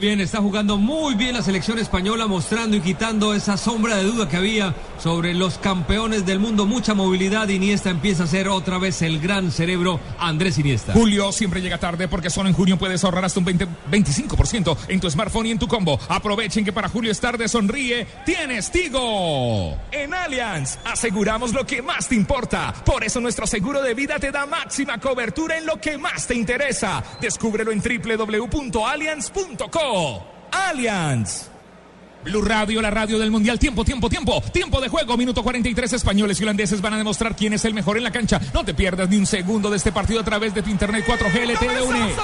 Bien, está jugando muy bien la selección española, mostrando y quitando esa sombra de duda que había sobre los campeones del mundo. Mucha movilidad. Iniesta empieza a ser otra vez el gran cerebro Andrés Iniesta. Julio siempre llega tarde porque solo en junio puedes ahorrar hasta un 20, 25% en tu smartphone y en tu combo. Aprovechen que para Julio es tarde, sonríe, tienes Tigo. En Allianz aseguramos lo que más te importa. Por eso nuestro seguro de vida te da máxima cobertura en lo que más te interesa. Descúbrelo en www.allianz.com. Allianz. Blue Radio, la radio del Mundial. Tiempo, tiempo, tiempo. Tiempo de juego. Minuto 43. Españoles y holandeses van a demostrar quién es el mejor en la cancha. No te pierdas ni un segundo de este partido a través de tu internet 4G LTE de UNE.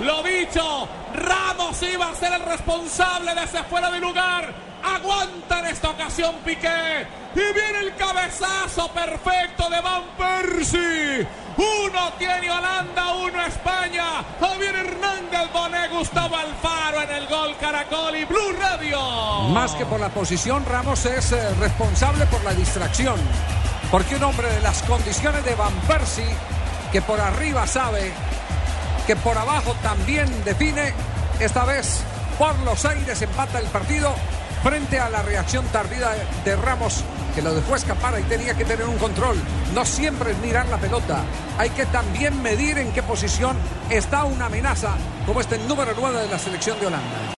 Lo dicho, Ramos iba a ser el responsable de ese fuera de lugar. Aguanta en esta ocasión Piqué. Y viene el cabezazo perfecto de Van Persie. Uno tiene Holanda, uno España. Javier Hernández Bonet, Gustavo Alfaro en el gol Caracol y Blue Radio. Más que por la posición, Ramos es eh, responsable por la distracción. Porque un hombre de las condiciones de Van Persie, que por arriba sabe que por abajo también define. Esta vez por los aires empata el partido frente a la reacción tardía de Ramos, que lo dejó escapar y tenía que tener un control. No siempre es mirar la pelota, hay que también medir en qué posición está una amenaza, como este número 9 de la selección de Holanda.